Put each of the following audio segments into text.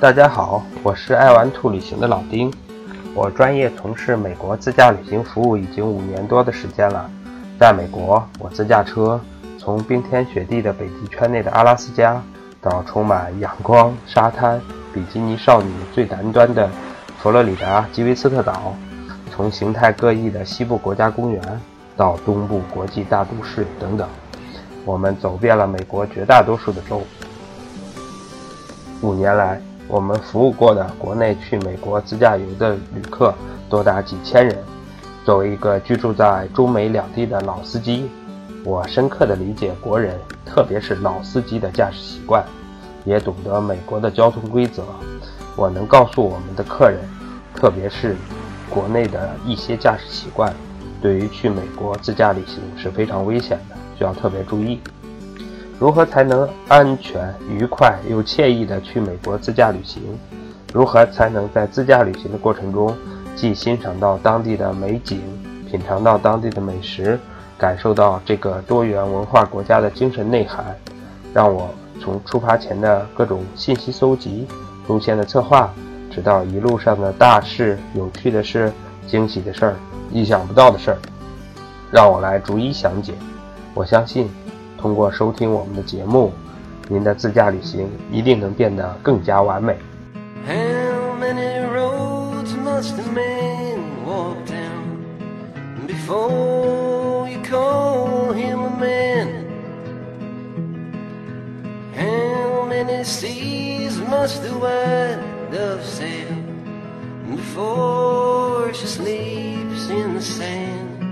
大家好，我是爱玩兔旅行的老丁。我专业从事美国自驾旅行服务已经五年多的时间了。在美国，我自驾车从冰天雪地的北极圈内的阿拉斯加，到充满阳光、沙滩、比基尼少女最南端的佛罗里达基维斯特岛；从形态各异的西部国家公园，到东部国际大都市等等，我们走遍了美国绝大多数的州。五年来，我们服务过的国内去美国自驾游的旅客多达几千人。作为一个居住在中美两地的老司机，我深刻地理解国人，特别是老司机的驾驶习惯，也懂得美国的交通规则。我能告诉我们的客人，特别是国内的一些驾驶习惯，对于去美国自驾旅行是非常危险的，需要特别注意。如何才能安全、愉快又惬意地去美国自驾旅行？如何才能在自驾旅行的过程中，既欣赏到当地的美景，品尝到当地的美食，感受到这个多元文化国家的精神内涵？让我从出发前的各种信息搜集、路线的策划，直到一路上的大事、有趣的事、惊喜的事儿、意想不到的事儿，让我来逐一详解。我相信。通过收听我们的节目，您的自驾旅行一定能变得更加完美。How many roads must a man walk down before you call him a man? How many seas must the white dove sail before she sleeps in the sand?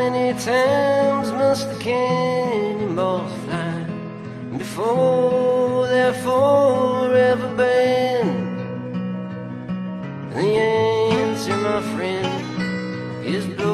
many times must the cannonballs fly before they're forever banned? The answer, my friend, is blue.